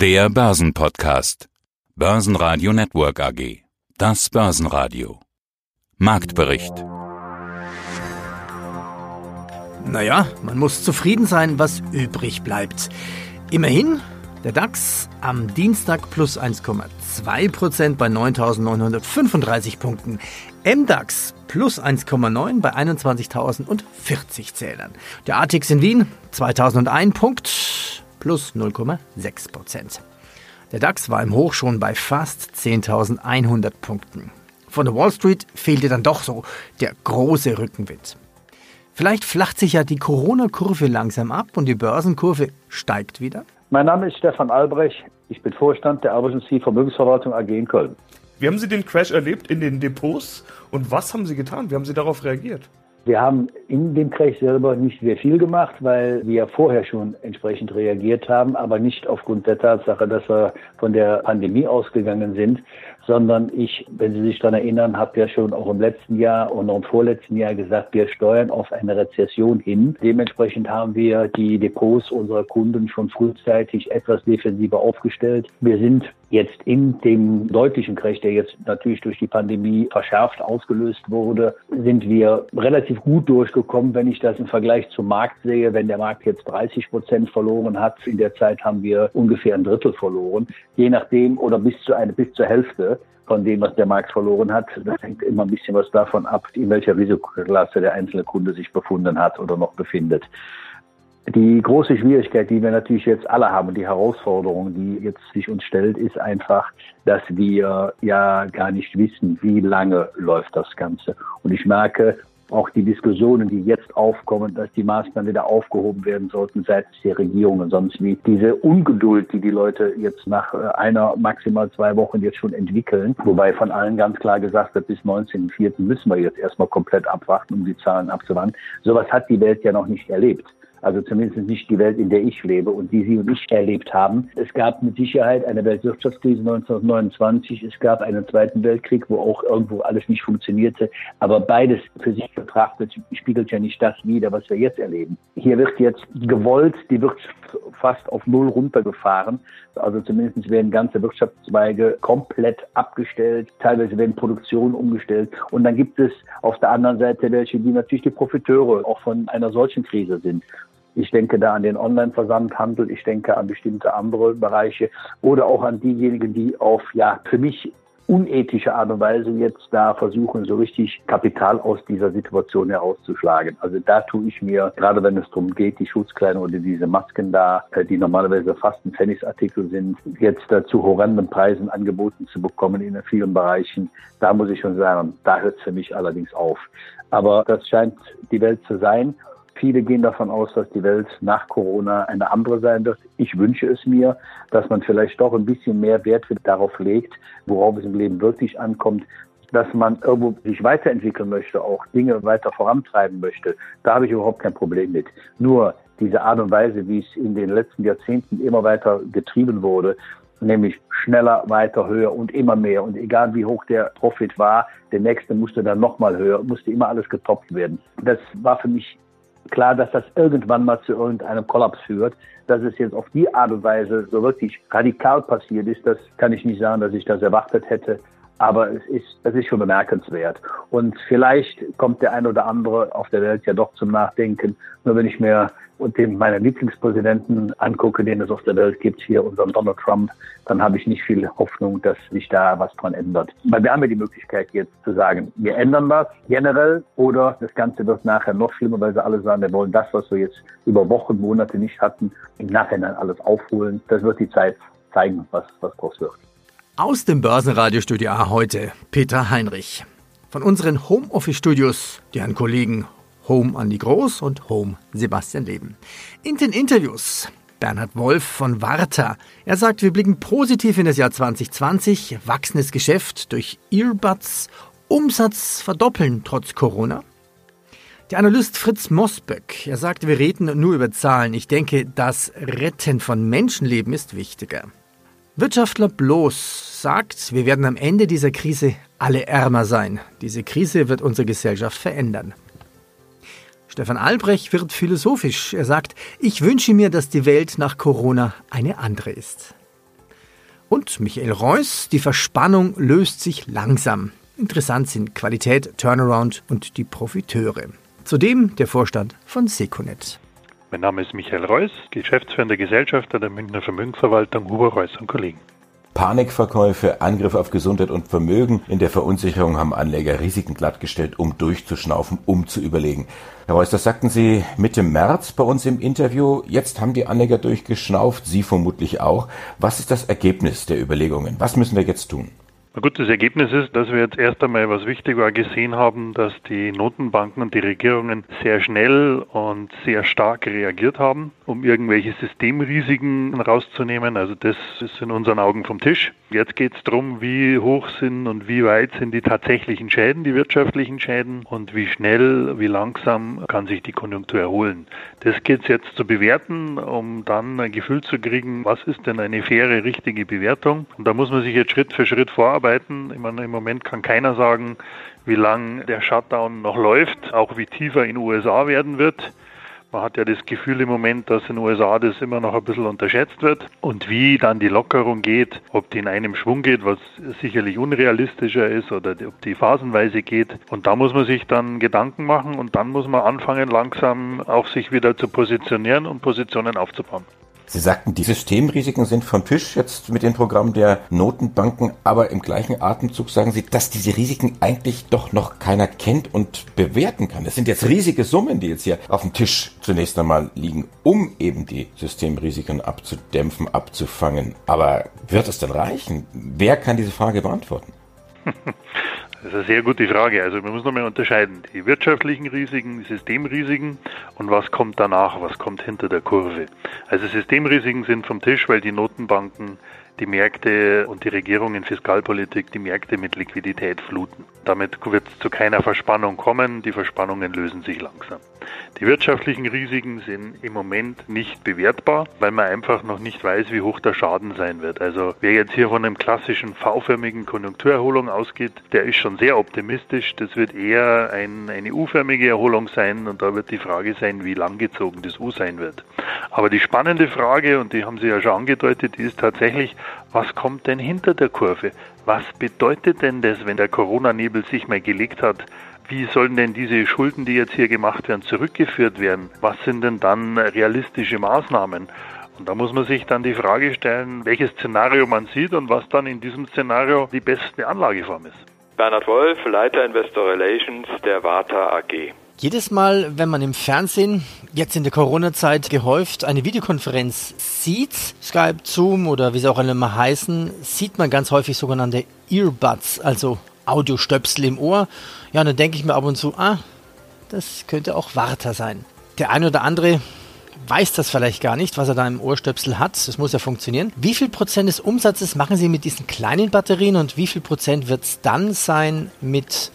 Der Börsenpodcast. Börsenradio Network AG. Das Börsenradio. Marktbericht. Naja, man muss zufrieden sein, was übrig bleibt. Immerhin, der DAX am Dienstag plus 1,2% bei 9.935 Punkten. MDAX plus 1,9 bei 21.040 Zählern. Der ATX in Wien 2001 Punkt plus 0,6 Prozent. Der DAX war im Hoch schon bei fast 10.100 Punkten. Von der Wall Street fehlte dann doch so der große Rückenwind. Vielleicht flacht sich ja die Corona-Kurve langsam ab und die Börsenkurve steigt wieder? Mein Name ist Stefan Albrecht. Ich bin Vorstand der RBC Vermögensverwaltung AG in Köln. Wie haben Sie den Crash erlebt in den Depots und was haben Sie getan? Wie haben Sie darauf reagiert? Wir haben in dem Crash selber nicht sehr viel gemacht, weil wir vorher schon entsprechend reagiert haben, aber nicht aufgrund der Tatsache, dass wir von der Pandemie ausgegangen sind, sondern ich, wenn Sie sich daran erinnern, habe ja schon auch im letzten Jahr und auch im vorletzten Jahr gesagt, wir steuern auf eine Rezession hin. Dementsprechend haben wir die Depots unserer Kunden schon frühzeitig etwas defensiver aufgestellt. Wir sind jetzt in dem deutlichen Crash, der jetzt natürlich durch die Pandemie verschärft ausgelöst wurde, sind wir relativ gut durchgekommen, wenn ich das im Vergleich zum Markt sehe. Wenn der Markt jetzt 30 Prozent verloren hat, in der Zeit haben wir ungefähr ein Drittel verloren, je nachdem oder bis zu eine bis zur Hälfte von dem, was der Markt verloren hat. Das hängt immer ein bisschen was davon ab, in welcher Risikoklasse der einzelne Kunde sich befunden hat oder noch befindet. Die große Schwierigkeit, die wir natürlich jetzt alle haben, die Herausforderung, die jetzt sich uns stellt, ist einfach, dass wir ja gar nicht wissen, wie lange läuft das Ganze. Und ich merke, auch die Diskussionen, die jetzt aufkommen, dass die Maßnahmen wieder aufgehoben werden sollten seitens der Regierung und sonst wie. Diese Ungeduld, die die Leute jetzt nach äh, einer, maximal zwei Wochen jetzt schon entwickeln, wobei von allen ganz klar gesagt wird, bis 19.04. müssen wir jetzt erstmal komplett abwarten, um die Zahlen abzuwarten. Sowas hat die Welt ja noch nicht erlebt. Also zumindest nicht die Welt, in der ich lebe und die Sie und ich erlebt haben. Es gab mit Sicherheit eine Weltwirtschaftskrise 1929. Es gab einen Zweiten Weltkrieg, wo auch irgendwo alles nicht funktionierte. Aber beides für sich betrachtet spiegelt ja nicht das wider, was wir jetzt erleben. Hier wird jetzt gewollt die Wirtschaft fast auf Null runtergefahren. Also zumindest werden ganze Wirtschaftszweige komplett abgestellt. Teilweise werden Produktionen umgestellt. Und dann gibt es auf der anderen Seite welche, die natürlich die Profiteure auch von einer solchen Krise sind. Ich denke da an den Online-Versandhandel, ich denke an bestimmte andere Bereiche oder auch an diejenigen, die auf, ja, für mich unethische Art und Weise jetzt da versuchen, so richtig Kapital aus dieser Situation herauszuschlagen. Also da tue ich mir, gerade wenn es darum geht, die Schutzkleidung oder diese Masken da, äh, die normalerweise fast ein Pfennigsartikel sind, jetzt da zu horrenden Preisen angeboten zu bekommen in vielen Bereichen, da muss ich schon sagen, da hört es für mich allerdings auf. Aber das scheint die Welt zu sein. Viele gehen davon aus, dass die Welt nach Corona eine andere sein wird. Ich wünsche es mir, dass man vielleicht doch ein bisschen mehr Wert darauf legt, worauf es im Leben wirklich ankommt, dass man irgendwo sich weiterentwickeln möchte, auch Dinge weiter vorantreiben möchte. Da habe ich überhaupt kein Problem mit. Nur diese Art und Weise, wie es in den letzten Jahrzehnten immer weiter getrieben wurde, nämlich schneller, weiter, höher und immer mehr. Und egal wie hoch der Profit war, der nächste musste dann nochmal höher, musste immer alles getoppt werden. Das war für mich klar, dass das irgendwann mal zu irgendeinem Kollaps führt. Dass es jetzt auf die Art und Weise so wirklich radikal passiert ist, das kann ich nicht sagen, dass ich das erwartet hätte. Aber es ist, es ist schon bemerkenswert. Und vielleicht kommt der ein oder andere auf der Welt ja doch zum Nachdenken. Nur wenn ich mir den meine Lieblingspräsidenten angucke, den es auf der Welt gibt, hier unseren Donald Trump, dann habe ich nicht viel Hoffnung, dass sich da was dran ändert. Weil wir haben ja die Möglichkeit jetzt zu sagen, wir ändern was generell oder das Ganze wird nachher noch schlimmer, weil sie alle sagen, wir wollen das, was wir jetzt über Wochen, Monate nicht hatten, im Nachhinein alles aufholen. Das wird die Zeit zeigen, was, was draus wird. Aus dem Börsenradiostudio A heute Peter Heinrich. Von unseren Homeoffice-Studios, die Herren Kollegen Home Andi Groß und Home Sebastian Leben. In den Interviews Bernhard Wolf von Warta. Er sagt, wir blicken positiv in das Jahr 2020, wachsendes Geschäft durch Earbuds, Umsatz verdoppeln trotz Corona. Der Analyst Fritz Mosböck, er sagt, wir reden nur über Zahlen. Ich denke, das Retten von Menschenleben ist wichtiger. Wirtschaftler Bloß sagt, wir werden am Ende dieser Krise alle ärmer sein. Diese Krise wird unsere Gesellschaft verändern. Stefan Albrecht wird philosophisch. Er sagt, ich wünsche mir, dass die Welt nach Corona eine andere ist. Und Michael Reuss, die Verspannung löst sich langsam. Interessant sind Qualität, Turnaround und die Profiteure. Zudem der Vorstand von Seconet. Mein Name ist Michael Reuss, geschäftsführender Gesellschafter der Münchner Vermögensverwaltung Huber Reuss und Kollegen. Panikverkäufe, Angriff auf Gesundheit und Vermögen. In der Verunsicherung haben Anleger Risiken glattgestellt, um durchzuschnaufen, um zu überlegen. Herr Reuss, das sagten Sie Mitte März bei uns im Interview. Jetzt haben die Anleger durchgeschnauft, Sie vermutlich auch. Was ist das Ergebnis der Überlegungen? Was müssen wir jetzt tun? Na gut, das Ergebnis ist, dass wir jetzt erst einmal, was wichtig war, gesehen haben, dass die Notenbanken und die Regierungen sehr schnell und sehr stark reagiert haben, um irgendwelche Systemrisiken rauszunehmen. Also das ist in unseren Augen vom Tisch. Jetzt geht es darum, wie hoch sind und wie weit sind die tatsächlichen Schäden, die wirtschaftlichen Schäden und wie schnell, wie langsam kann sich die Konjunktur erholen. Das geht es jetzt zu bewerten, um dann ein Gefühl zu kriegen, was ist denn eine faire, richtige Bewertung. Und da muss man sich jetzt Schritt für Schritt vorarbeiten arbeiten. Ich meine, im Moment kann keiner sagen, wie lang der Shutdown noch läuft, auch wie tiefer in den USA werden wird. Man hat ja das Gefühl im Moment, dass in den USA das immer noch ein bisschen unterschätzt wird. Und wie dann die Lockerung geht, ob die in einem Schwung geht, was sicherlich unrealistischer ist, oder ob die phasenweise geht. Und da muss man sich dann Gedanken machen und dann muss man anfangen, langsam auch sich wieder zu positionieren und Positionen aufzubauen. Sie sagten, die Systemrisiken sind vom Tisch jetzt mit dem Programm der Notenbanken, aber im gleichen Atemzug sagen Sie, dass diese Risiken eigentlich doch noch keiner kennt und bewerten kann. Es sind jetzt riesige Summen, die jetzt hier auf dem Tisch zunächst einmal liegen, um eben die Systemrisiken abzudämpfen, abzufangen. Aber wird es denn reichen? Wer kann diese Frage beantworten? Das ist eine sehr gute Frage. Also man muss nochmal unterscheiden. Die wirtschaftlichen Risiken, die Systemrisiken und was kommt danach, was kommt hinter der Kurve. Also Systemrisiken sind vom Tisch, weil die Notenbanken die Märkte und die Regierung in Fiskalpolitik die Märkte mit Liquidität fluten. Damit wird es zu keiner Verspannung kommen. Die Verspannungen lösen sich langsam. Die wirtschaftlichen Risiken sind im Moment nicht bewertbar, weil man einfach noch nicht weiß, wie hoch der Schaden sein wird. Also wer jetzt hier von einem klassischen V-förmigen Konjunkturerholung ausgeht, der ist schon sehr optimistisch. Das wird eher ein, eine U-förmige Erholung sein und da wird die Frage sein, wie langgezogen das U sein wird. Aber die spannende Frage, und die haben Sie ja schon angedeutet, die ist tatsächlich, was kommt denn hinter der Kurve? Was bedeutet denn das, wenn der Corona-Nebel sich mal gelegt hat? Wie sollen denn diese Schulden, die jetzt hier gemacht werden, zurückgeführt werden? Was sind denn dann realistische Maßnahmen? Und da muss man sich dann die Frage stellen, welches Szenario man sieht und was dann in diesem Szenario die beste Anlageform ist. Bernhard Wolf, Leiter Investor Relations der Warta AG. Jedes Mal, wenn man im Fernsehen, jetzt in der Corona-Zeit gehäuft, eine Videokonferenz sieht, Skype, Zoom oder wie sie auch alle mal heißen, sieht man ganz häufig sogenannte Earbuds, also Audiostöpsel im Ohr. Ja, und dann denke ich mir ab und zu, ah, das könnte auch Warta sein. Der eine oder andere weiß das vielleicht gar nicht, was er da im Ohrstöpsel hat. Das muss ja funktionieren. Wie viel Prozent des Umsatzes machen Sie mit diesen kleinen Batterien und wie viel Prozent wird es dann sein mit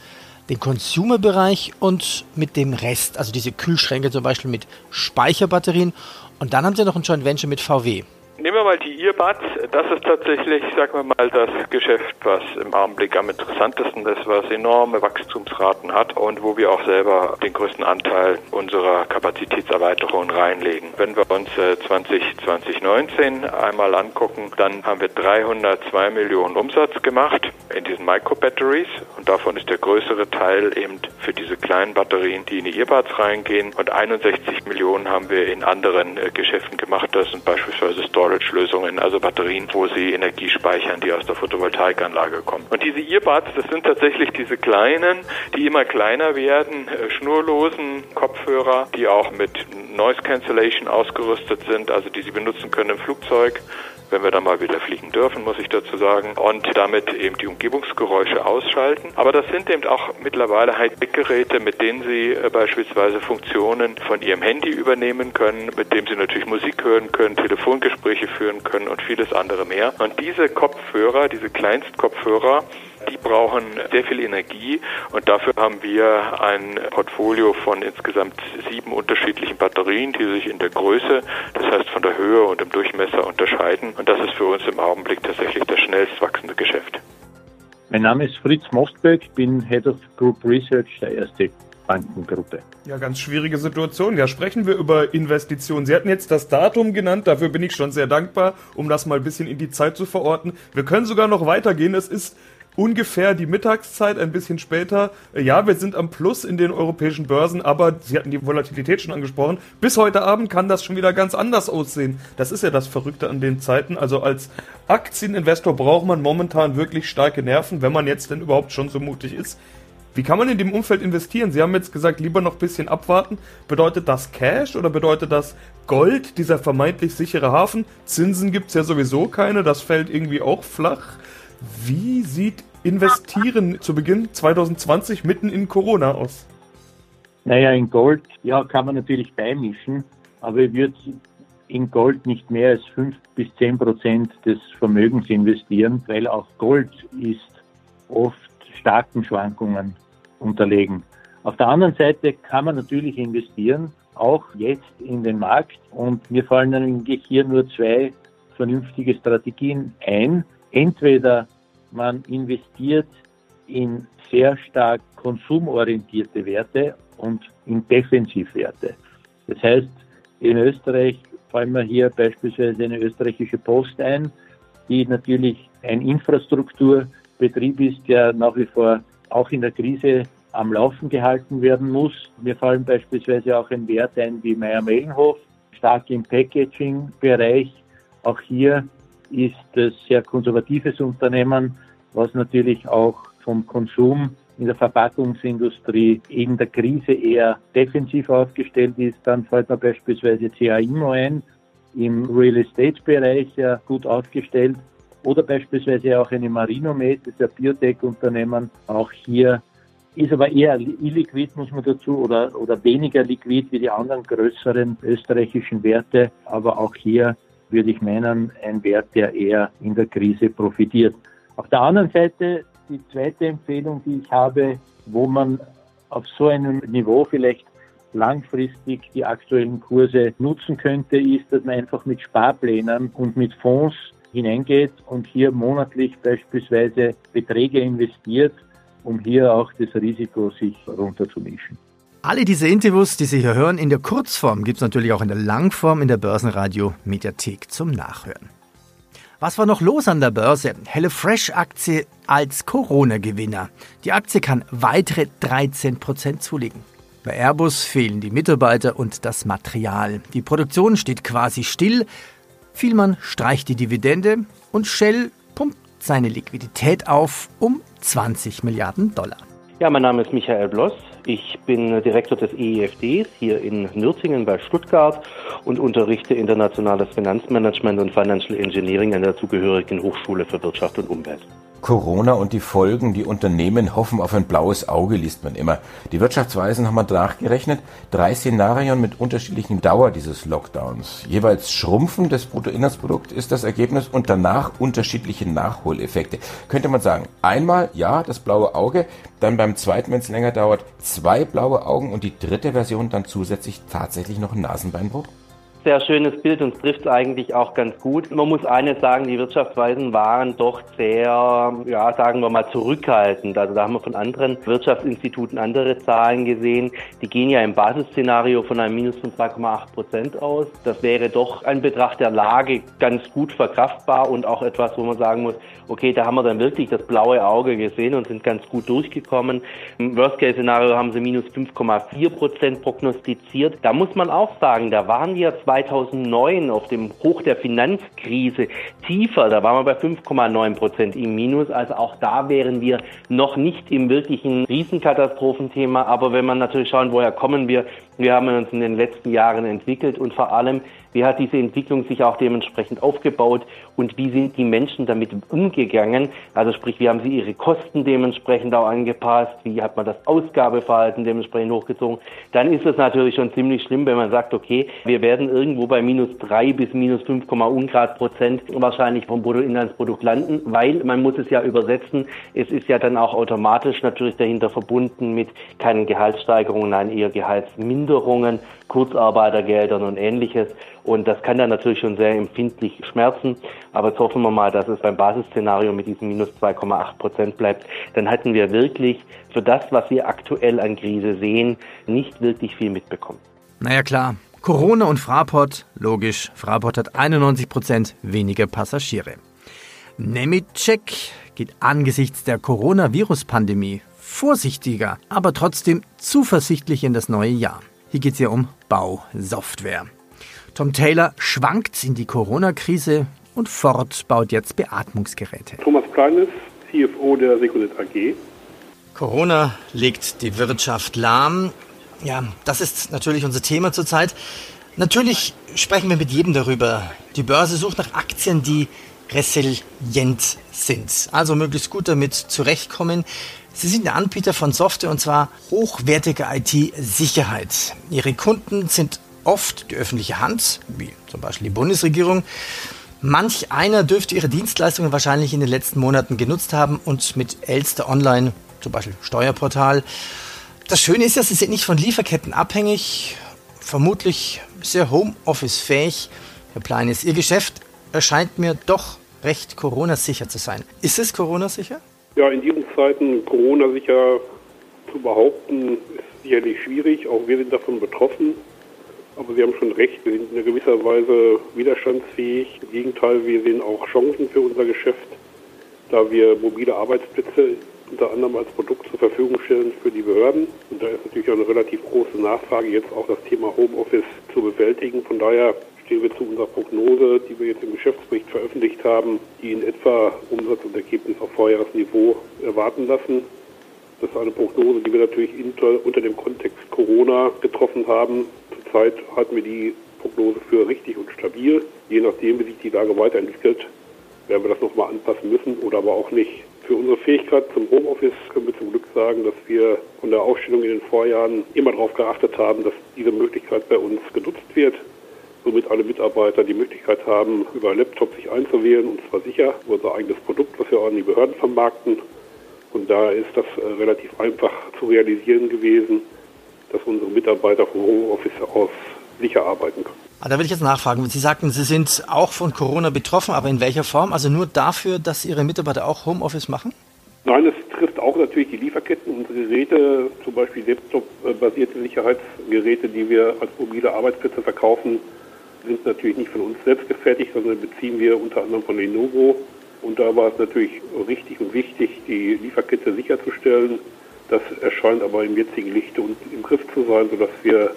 den Consumer-Bereich und mit dem Rest, also diese Kühlschränke zum Beispiel mit Speicherbatterien. Und dann haben sie noch ein Joint Venture mit VW. Nehmen wir mal die Earbuds. Das ist tatsächlich, sagen wir mal, das Geschäft, was im Augenblick am interessantesten ist, was enorme Wachstumsraten hat und wo wir auch selber den größten Anteil unserer Kapazitätserweiterung reinlegen. Wenn wir uns 2019 äh, einmal angucken, dann haben wir 302 Millionen Umsatz gemacht in diesen Micro-Batteries und davon ist der größere Teil eben für diese kleinen Batterien, die in die Earbuds reingehen und 61 Millionen haben wir in anderen äh, Geschäften gemacht. Das sind beispielsweise Storage Storage-Lösungen, also Batterien, wo sie Energie speichern, die aus der Photovoltaikanlage kommen. Und diese Earbuds, das sind tatsächlich diese kleinen, die immer kleiner werden, äh, schnurlosen Kopfhörer, die auch mit Noise Cancellation ausgerüstet sind, also die Sie benutzen können im Flugzeug wenn wir dann mal wieder fliegen dürfen, muss ich dazu sagen, und damit eben die Umgebungsgeräusche ausschalten. Aber das sind eben auch mittlerweile Hightech-Geräte, mit denen Sie äh, beispielsweise Funktionen von Ihrem Handy übernehmen können, mit dem Sie natürlich Musik hören können, Telefongespräche führen können und vieles andere mehr. Und diese Kopfhörer, diese Kleinstkopfhörer, die brauchen sehr viel Energie und dafür haben wir ein Portfolio von insgesamt sieben unterschiedlichen Batterien, die sich in der Größe, das heißt von der Höhe und im Durchmesser unterscheiden. Und das ist für uns im Augenblick tatsächlich das schnellst wachsende Geschäft. Mein Name ist Fritz Mostberg, bin Head of Group Research der Erste. Bankengruppe. Ja, ganz schwierige Situation. Ja, sprechen wir über Investitionen. Sie hatten jetzt das Datum genannt, dafür bin ich schon sehr dankbar, um das mal ein bisschen in die Zeit zu verorten. Wir können sogar noch weitergehen. Es ist ungefähr die Mittagszeit, ein bisschen später. Ja, wir sind am Plus in den europäischen Börsen, aber Sie hatten die Volatilität schon angesprochen. Bis heute Abend kann das schon wieder ganz anders aussehen. Das ist ja das Verrückte an den Zeiten. Also als Aktieninvestor braucht man momentan wirklich starke Nerven, wenn man jetzt denn überhaupt schon so mutig ist. Wie kann man in dem Umfeld investieren? Sie haben jetzt gesagt, lieber noch ein bisschen abwarten. Bedeutet das Cash oder bedeutet das Gold, dieser vermeintlich sichere Hafen? Zinsen gibt es ja sowieso keine, das fällt irgendwie auch flach. Wie sieht Investieren zu Beginn 2020 mitten in Corona aus? Naja, in Gold, ja, kann man natürlich beimischen, aber ich würde in Gold nicht mehr als 5 bis 10 Prozent des Vermögens investieren, weil auch Gold ist oft starken Schwankungen unterlegen. Auf der anderen Seite kann man natürlich investieren, auch jetzt in den Markt. Und mir fallen eigentlich hier nur zwei vernünftige Strategien ein entweder man investiert in sehr stark konsumorientierte Werte und in Defensivwerte. Das heißt, in Österreich fallen wir hier beispielsweise eine österreichische Post ein, die natürlich ein Infrastrukturbetrieb ist, der nach wie vor auch in der Krise am Laufen gehalten werden muss. Mir fallen beispielsweise auch ein Wert ein wie Meier-Mellenhof, stark im Packaging-Bereich. Auch hier ist es sehr konservatives Unternehmen, was natürlich auch vom Konsum in der Verpackungsindustrie in der Krise eher defensiv aufgestellt ist. Dann fällt mir beispielsweise CAIMO ein, im Real Estate Bereich ja gut aufgestellt. Oder beispielsweise auch eine Marinomed, das ist ein Biotech-Unternehmen. Auch hier ist aber eher illiquid, muss man dazu, oder, oder weniger liquid wie die anderen größeren österreichischen Werte. Aber auch hier würde ich meinen, ein Wert, der eher in der Krise profitiert. Auf der anderen Seite die zweite Empfehlung, die ich habe, wo man auf so einem Niveau vielleicht langfristig die aktuellen Kurse nutzen könnte, ist, dass man einfach mit Sparplänen und mit Fonds hineingeht und hier monatlich beispielsweise Beträge investiert, um hier auch das Risiko sich runterzumischen. Alle diese Interviews, die Sie hier hören, in der Kurzform gibt es natürlich auch in der Langform in der Börsenradio Mediathek zum Nachhören. Was war noch los an der Börse? HelloFresh-Aktie als Corona-Gewinner. Die Aktie kann weitere 13 Prozent zulegen. Bei Airbus fehlen die Mitarbeiter und das Material. Die Produktion steht quasi still. Vielmann streicht die Dividende und Shell pumpt seine Liquidität auf um 20 Milliarden Dollar. Ja, mein Name ist Michael Bloss. Ich bin Direktor des EEFDs hier in Nürtingen bei Stuttgart und unterrichte internationales Finanzmanagement und Financial Engineering an der zugehörigen Hochschule für Wirtschaft und Umwelt. Corona und die Folgen, die Unternehmen hoffen auf ein blaues Auge, liest man immer. Die Wirtschaftsweisen haben mal nachgerechnet, drei Szenarien mit unterschiedlichen Dauer dieses Lockdowns. Jeweils Schrumpfen des Bruttoinlandsprodukts ist das Ergebnis und danach unterschiedliche Nachholeffekte. Könnte man sagen, einmal ja, das blaue Auge, dann beim zweiten, wenn es länger dauert, zwei blaue Augen und die dritte Version dann zusätzlich tatsächlich noch ein Nasenbeinbruch? Sehr schönes Bild und trifft eigentlich auch ganz gut. Man muss eines sagen, die Wirtschaftsweisen waren doch sehr, ja, sagen wir mal, zurückhaltend. Also da haben wir von anderen Wirtschaftsinstituten andere Zahlen gesehen. Die gehen ja im Basisszenario von einem Minus von 2,8 Prozent aus. Das wäre doch ein Betracht der Lage ganz gut verkraftbar und auch etwas, wo man sagen muss, okay, da haben wir dann wirklich das blaue Auge gesehen und sind ganz gut durchgekommen. Im Worst-Case-Szenario haben sie minus 5,4 Prozent prognostiziert. Da muss man auch sagen, da waren wir zwei 2009 auf dem Hoch der Finanzkrise tiefer. Da waren wir bei 5,9 Prozent im Minus. Also auch da wären wir noch nicht im wirklichen Riesenkatastrophenthema. Aber wenn man natürlich schauen, woher kommen wir, wir haben uns in den letzten Jahren entwickelt und vor allem, wie hat diese Entwicklung sich auch dementsprechend aufgebaut und wie sind die Menschen damit umgegangen? Also sprich, wie haben sie ihre Kosten dementsprechend auch angepasst? Wie hat man das Ausgabeverhalten dementsprechend hochgezogen? Dann ist es natürlich schon ziemlich schlimm, wenn man sagt, okay, wir werden irgendwo bei minus drei bis minus 5, Ungrad Prozent wahrscheinlich vom Bruttoinlandsprodukt landen, weil man muss es ja übersetzen. Es ist ja dann auch automatisch natürlich dahinter verbunden mit keinen Gehaltssteigerungen, nein, eher Gehaltsminderungen Minderungen, Kurzarbeitergeldern und ähnliches. Und das kann dann natürlich schon sehr empfindlich schmerzen. Aber jetzt hoffen wir mal, dass es beim Basisszenario mit diesen minus 2,8 Prozent bleibt. Dann hätten wir wirklich für das, was wir aktuell an Krise sehen, nicht wirklich viel mitbekommen. Naja klar, Corona und Fraport, logisch, Fraport hat 91 Prozent weniger Passagiere. Nemetschek geht angesichts der Coronavirus-Pandemie vorsichtiger, aber trotzdem zuversichtlich in das neue Jahr. Hier geht es ja um Bausoftware. Tom Taylor schwankt in die Corona-Krise und Ford baut jetzt Beatmungsgeräte. Thomas Kleines, CFO der Secunet AG. Corona legt die Wirtschaft lahm. Ja, das ist natürlich unser Thema zurzeit. Natürlich sprechen wir mit jedem darüber. Die Börse sucht nach Aktien, die resilient sind, also möglichst gut damit zurechtkommen. Sie sind der Anbieter von Software und zwar hochwertige IT-Sicherheit. Ihre Kunden sind oft die öffentliche Hand, wie zum Beispiel die Bundesregierung. Manch einer dürfte ihre Dienstleistungen wahrscheinlich in den letzten Monaten genutzt haben und mit Elster Online, zum Beispiel Steuerportal. Das Schöne ist ja, sie sind nicht von Lieferketten abhängig, vermutlich sehr Homeoffice-fähig. Herr Pleines, Ihr Geschäft erscheint mir doch recht Corona-sicher zu sein. Ist es Corona-sicher? Ja, in diesen Zeiten Corona-sicher zu behaupten, ist sicherlich schwierig. Auch wir sind davon betroffen. Aber Sie haben schon recht, wir sind in gewisser Weise widerstandsfähig. Im Gegenteil, wir sehen auch Chancen für unser Geschäft, da wir mobile Arbeitsplätze unter anderem als Produkt zur Verfügung stellen für die Behörden. Und da ist natürlich auch eine relativ große Nachfrage, jetzt auch das Thema Homeoffice zu bewältigen. Von daher stehen wir zu unserer Prognose, die wir jetzt im Geschäftsbericht veröffentlicht haben, die in etwa Umsatz und Ergebnis auf Vorjahresniveau erwarten lassen. Das ist eine Prognose, die wir natürlich unter dem Kontext Corona getroffen haben. Zurzeit halten wir die Prognose für richtig und stabil. Je nachdem, wie sich die Lage weiterentwickelt, werden wir das nochmal anpassen müssen oder aber auch nicht. Für unsere Fähigkeit zum Homeoffice können wir zum Glück sagen, dass wir von der Aufstellung in den Vorjahren immer darauf geachtet haben, dass diese Möglichkeit bei uns genutzt wird somit alle Mitarbeiter die Möglichkeit haben, über Laptop sich einzuwählen und zwar sicher unser eigenes Produkt, was wir auch an die Behörden vermarkten. Und da ist das äh, relativ einfach zu realisieren gewesen, dass unsere Mitarbeiter vom Homeoffice aus sicher arbeiten können. Ah, da will ich jetzt nachfragen. Sie sagten, Sie sind auch von Corona betroffen, aber in welcher Form? Also nur dafür, dass Ihre Mitarbeiter auch Homeoffice machen? Nein, es trifft auch natürlich die Lieferketten. Unsere Geräte, zum Beispiel Laptop-basierte Sicherheitsgeräte, die wir als mobile Arbeitsplätze verkaufen, sind natürlich nicht von uns selbst gefertigt, sondern beziehen wir unter anderem von Lenovo. Und da war es natürlich richtig und wichtig, die Lieferkette sicherzustellen. Das erscheint aber im jetzigen Lichte und im Griff zu sein, sodass wir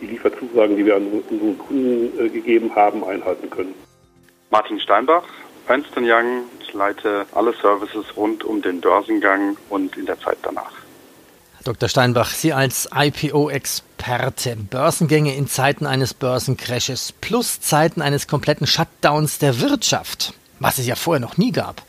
die Lieferzusagen, die wir an unseren Kunden äh, gegeben haben, einhalten können. Martin Steinbach, Ernst Young. Ich leite alle Services rund um den Börsengang und in der Zeit danach. Dr. Steinbach, Sie als IPO-Experte, Börsengänge in Zeiten eines Börsencrashes plus Zeiten eines kompletten Shutdowns der Wirtschaft, was es ja vorher noch nie gab.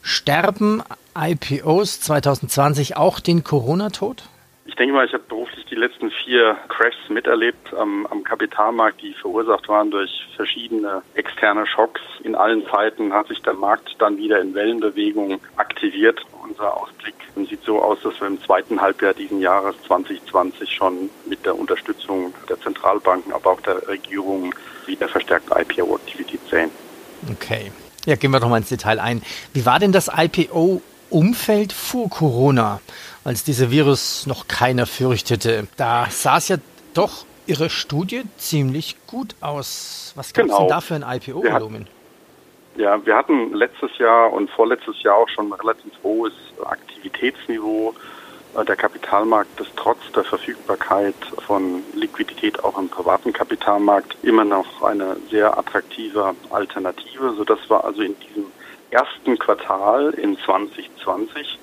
Sterben IPOs 2020 auch den Corona-Tod? Ich denke mal, ich habe beruflich die letzten vier Crashs miterlebt am, am, Kapitalmarkt, die verursacht waren durch verschiedene externe Schocks. In allen Zeiten hat sich der Markt dann wieder in Wellenbewegungen aktiviert. Unser Ausblick sieht so aus, dass wir im zweiten Halbjahr diesen Jahres 2020 schon mit der Unterstützung der Zentralbanken, aber auch der Regierung wieder verstärkte IPO-Aktivität sehen. Okay. Ja, gehen wir doch mal ins Detail ein. Wie war denn das IPO-Umfeld vor Corona? als dieser Virus noch keiner fürchtete. Da sah es ja doch Ihre Studie ziemlich gut aus. Was gab es genau. denn da für ein IPO-Volumen? Ja, wir hatten letztes Jahr und vorletztes Jahr auch schon ein relativ hohes Aktivitätsniveau. Äh, der Kapitalmarkt ist trotz der Verfügbarkeit von Liquidität auch im privaten Kapitalmarkt immer noch eine sehr attraktive Alternative, sodass wir also in diesem ersten Quartal in 2020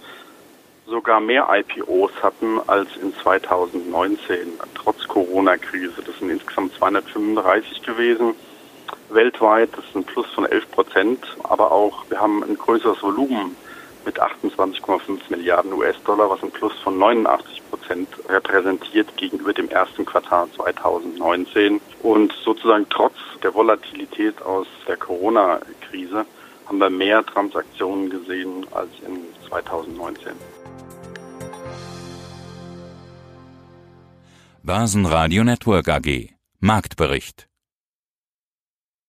sogar mehr IPOs hatten als in 2019, trotz Corona-Krise. Das sind insgesamt 235 gewesen weltweit. Das ist ein Plus von 11 Prozent. Aber auch wir haben ein größeres Volumen mit 28,5 Milliarden US-Dollar, was ein Plus von 89 Prozent repräsentiert gegenüber dem ersten Quartal 2019. Und sozusagen trotz der Volatilität aus der Corona-Krise haben wir mehr Transaktionen gesehen als in 2019. Börsenradio Network AG. Marktbericht